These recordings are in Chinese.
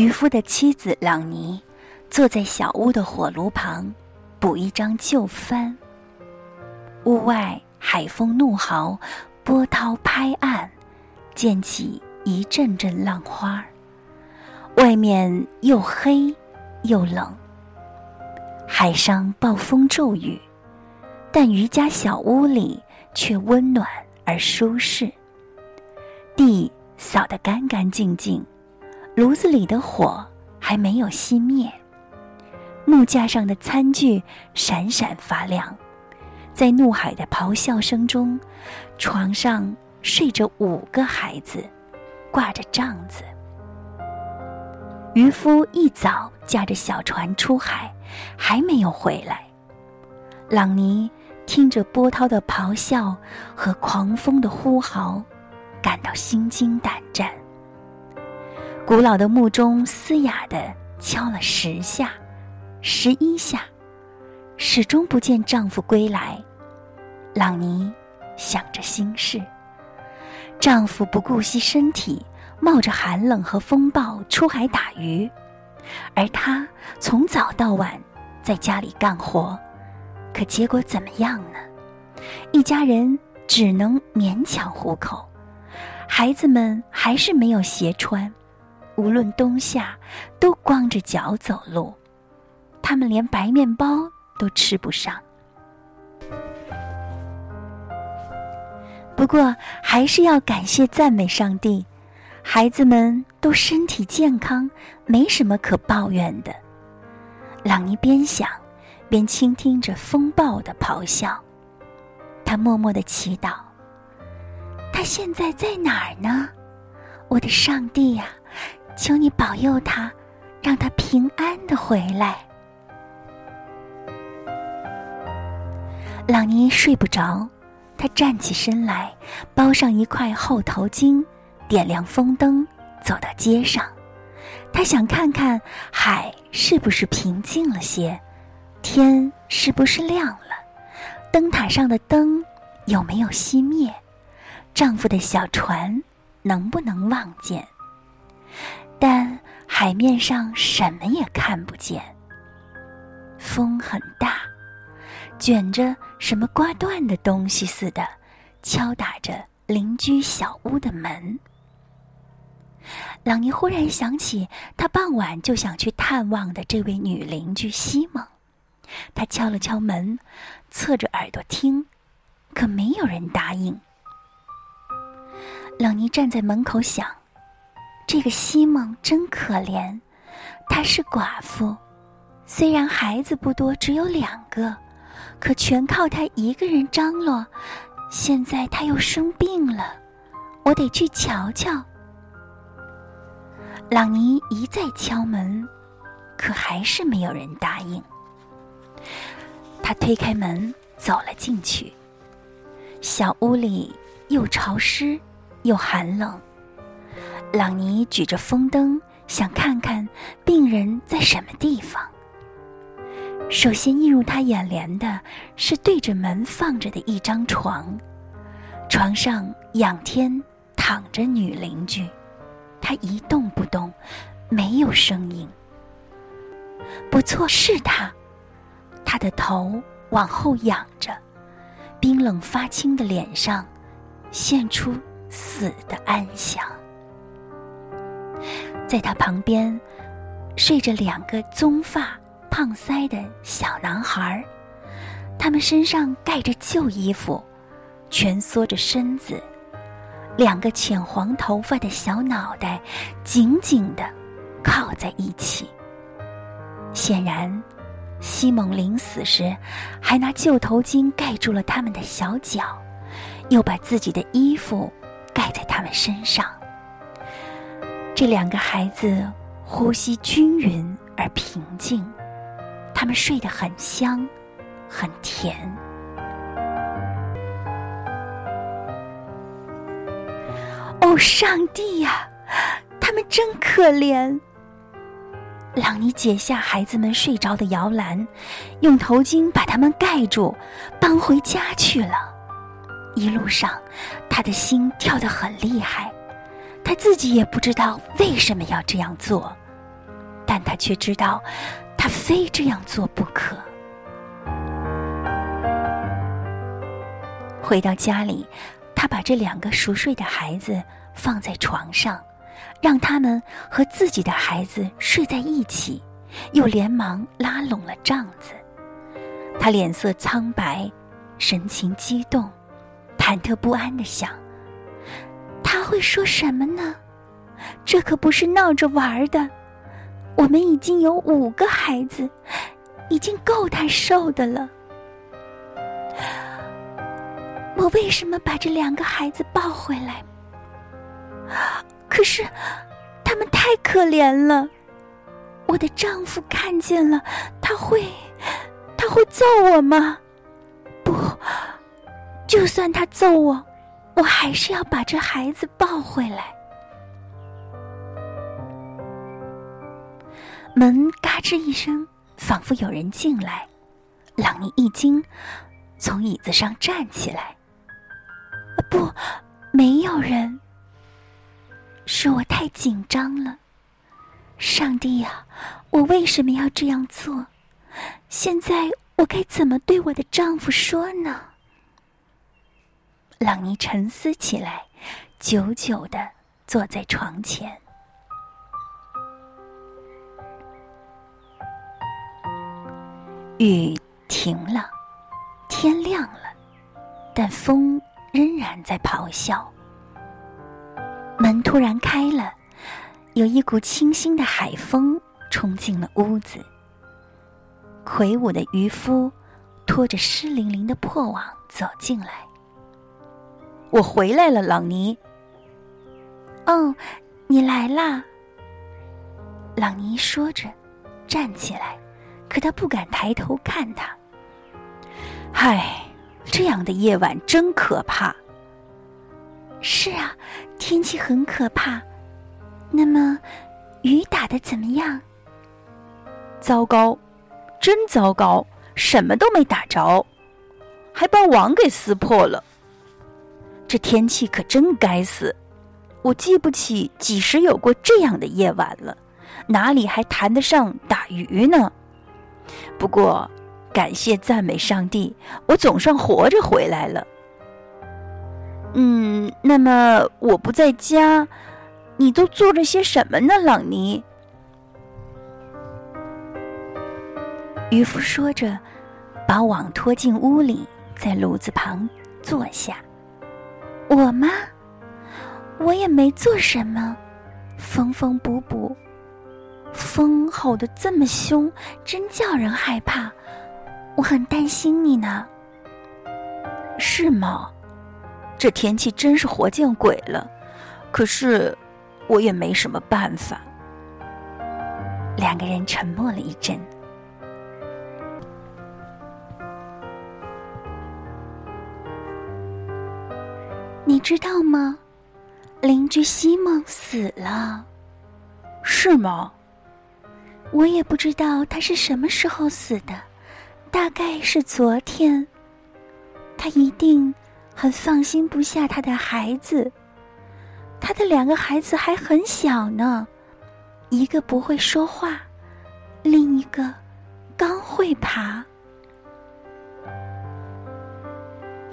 渔夫的妻子朗尼坐在小屋的火炉旁，补一张旧帆。屋外海风怒号，波涛拍岸，溅起一阵阵浪花。外面又黑又冷，海上暴风骤雨，但渔家小屋里却温暖而舒适。地扫得干干净净。炉子里的火还没有熄灭，木架上的餐具闪闪发亮，在怒海的咆哮声中，床上睡着五个孩子，挂着帐子。渔夫一早驾着小船出海，还没有回来。朗尼听着波涛的咆哮和狂风的呼号，感到心惊胆战。古老的木钟嘶哑地敲了十下、十一下，始终不见丈夫归来。朗尼想着心事。丈夫不顾惜身体，冒着寒冷和风暴出海打鱼，而她从早到晚在家里干活，可结果怎么样呢？一家人只能勉强糊口，孩子们还是没有鞋穿。无论冬夏，都光着脚走路，他们连白面包都吃不上。不过，还是要感谢赞美上帝，孩子们都身体健康，没什么可抱怨的。朗尼边想，边倾听着风暴的咆哮，他默默的祈祷：“他现在在哪儿呢？我的上帝呀！”求你保佑他，让他平安的回来。朗尼睡不着，他站起身来，包上一块厚头巾，点亮风灯，走到街上。他想看看海是不是平静了些，天是不是亮了，灯塔上的灯有没有熄灭，丈夫的小船能不能望见。但海面上什么也看不见。风很大，卷着什么刮断的东西似的，敲打着邻居小屋的门。朗尼忽然想起他傍晚就想去探望的这位女邻居西蒙，他敲了敲门，侧着耳朵听，可没有人答应。朗尼站在门口想。这个西蒙真可怜，她是寡妇，虽然孩子不多，只有两个，可全靠她一个人张罗。现在她又生病了，我得去瞧瞧。朗尼一再敲门，可还是没有人答应。他推开门走了进去，小屋里又潮湿又寒冷。朗尼举着风灯，想看看病人在什么地方。首先映入他眼帘的是对着门放着的一张床，床上仰天躺着女邻居，她一动不动，没有声音。不错，是她，她的头往后仰着，冰冷发青的脸上现出死的安详。在他旁边，睡着两个棕发、胖腮的小男孩他们身上盖着旧衣服，蜷缩着身子，两个浅黄头发的小脑袋紧紧地靠在一起。显然，西蒙临死时还拿旧头巾盖住了他们的小脚，又把自己的衣服盖在他们身上。这两个孩子呼吸均匀而平静，他们睡得很香，很甜。哦，上帝呀，他们真可怜！朗尼解下孩子们睡着的摇篮，用头巾把他们盖住，搬回家去了。一路上，他的心跳得很厉害。他自己也不知道为什么要这样做，但他却知道，他非这样做不可。回到家里，他把这两个熟睡的孩子放在床上，让他们和自己的孩子睡在一起，又连忙拉拢了帐子。他脸色苍白，神情激动，忐忑不安的想：会说什么呢？这可不是闹着玩的。我们已经有五个孩子，已经够他受的了。我为什么把这两个孩子抱回来？可是，他们太可怜了。我的丈夫看见了，他会，他会揍我吗？不，就算他揍我，我还是要把这孩子抱回来。门嘎吱一声，仿佛有人进来。朗尼一惊，从椅子上站起来。不，没有人。是我太紧张了。上帝呀，我为什么要这样做？现在我该怎么对我的丈夫说呢？朗尼沉思起来，久久的坐在床前。雨停了，天亮了，但风仍然在咆哮。门突然开了，有一股清新的海风冲进了屋子。魁梧的渔夫拖着湿淋淋的破网走进来。我回来了，朗尼。哦，你来啦。朗尼说着，站起来。可他不敢抬头看他。唉，这样的夜晚真可怕。是啊，天气很可怕。那么，雨打的怎么样？糟糕，真糟糕，什么都没打着，还把网给撕破了。这天气可真该死！我记不起几时有过这样的夜晚了，哪里还谈得上打鱼呢？不过，感谢赞美上帝，我总算活着回来了。嗯，那么我不在家，你都做了些什么呢，朗尼？渔夫说着，把网拖进屋里，在炉子旁坐下。我吗？我也没做什么，缝缝补补。风吼得这么凶，真叫人害怕。我很担心你呢。是吗？这天气真是活见鬼了。可是，我也没什么办法。两个人沉默了一阵。知道吗？邻居西蒙死了。是吗？我也不知道他是什么时候死的，大概是昨天。他一定很放心不下他的孩子，他的两个孩子还很小呢，一个不会说话，另一个刚会爬。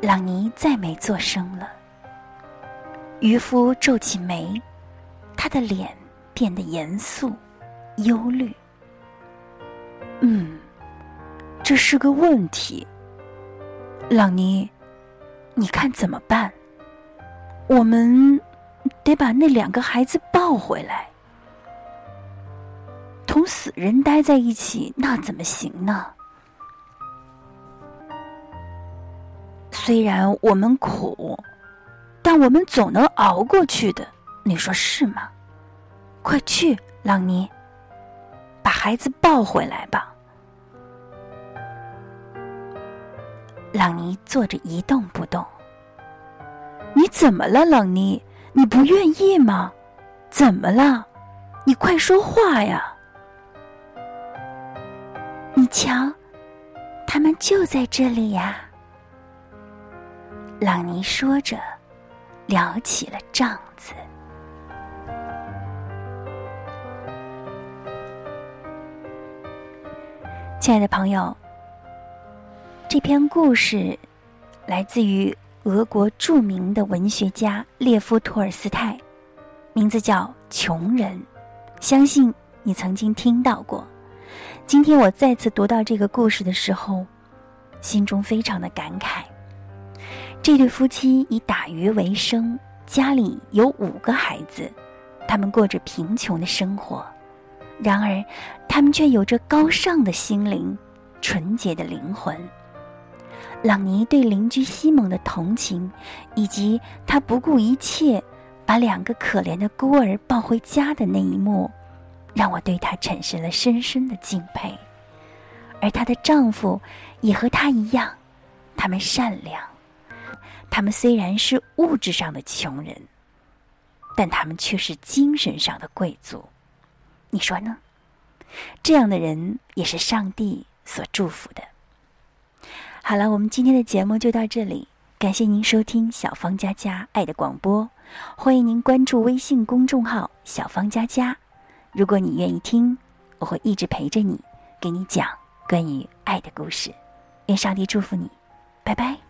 朗尼再没作声了。渔夫皱起眉，他的脸变得严肃、忧虑。嗯，这是个问题，朗尼，你看怎么办？我们得把那两个孩子抱回来。同死人待在一起，那怎么行呢？虽然我们苦，但我们总能熬过去的。你说是吗？快去，朗尼，把孩子抱回来吧。朗尼坐着一动不动。你怎么了，朗尼？你不愿意吗？怎么了？你快说话呀！你瞧，他们就在这里呀。朗尼说着，撩起了帐子。亲爱的朋友，这篇故事来自于俄国著名的文学家列夫·托尔斯泰，名字叫《穷人》，相信你曾经听到过。今天我再次读到这个故事的时候，心中非常的感慨。这对夫妻以打鱼为生，家里有五个孩子，他们过着贫穷的生活。然而，他们却有着高尚的心灵、纯洁的灵魂。朗尼对邻居西蒙的同情，以及他不顾一切把两个可怜的孤儿抱回家的那一幕，让我对他产生了深深的敬佩。而她的丈夫也和她一样，他们善良。他们虽然是物质上的穷人，但他们却是精神上的贵族。你说呢？这样的人也是上帝所祝福的。好了，我们今天的节目就到这里，感谢您收听小芳佳佳爱的广播，欢迎您关注微信公众号小芳佳佳。如果你愿意听，我会一直陪着你，给你讲关于爱的故事。愿上帝祝福你，拜拜。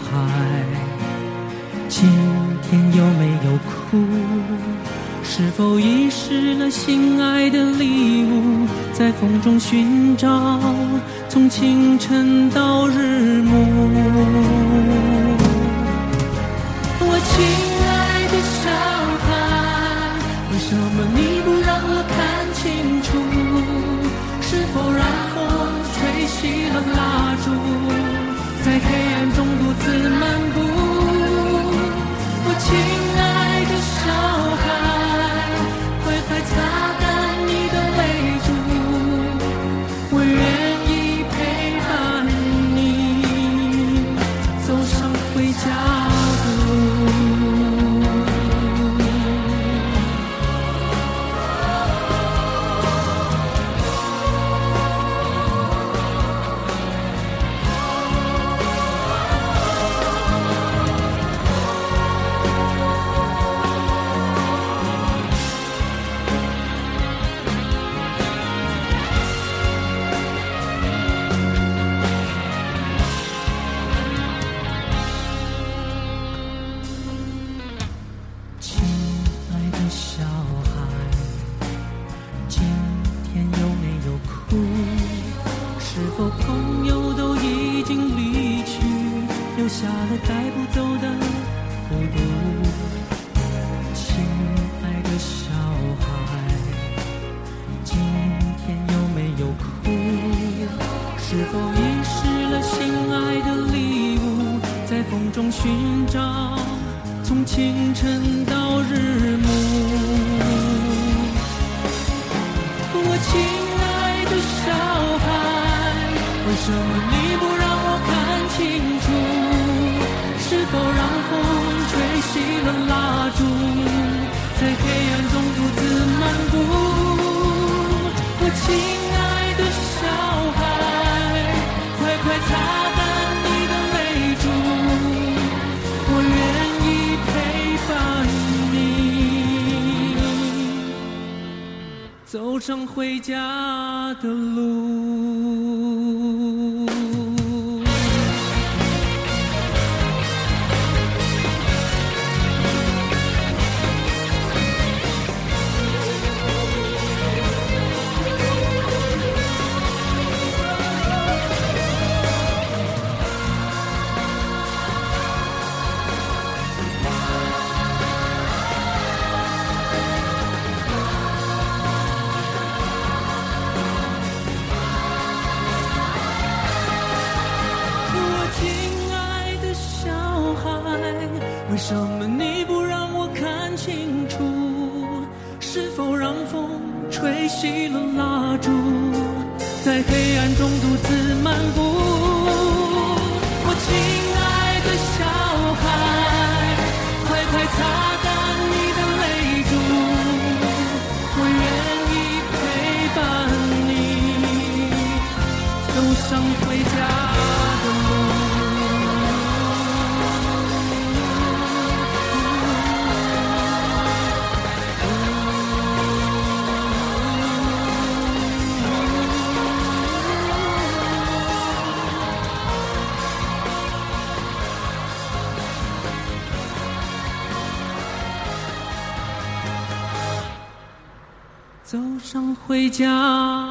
小孩，今天有没有哭？是否遗失了心爱的礼物，在风中寻找，从清晨到日暮。我亲爱的小孩，为什么你不让我看清楚？是否让风吹熄了蜡烛，在黑暗中独自漫步？我亲在黑暗中独自漫步。我亲爱的小孩快快擦干你的泪珠我愿意陪伴你走上回家的路。为什么你不让我看清楚？是否让风吹熄了蜡烛，在黑暗中独自漫步？我亲爱的小孩，快快擦干你的泪珠，我愿意陪伴你走向。回家。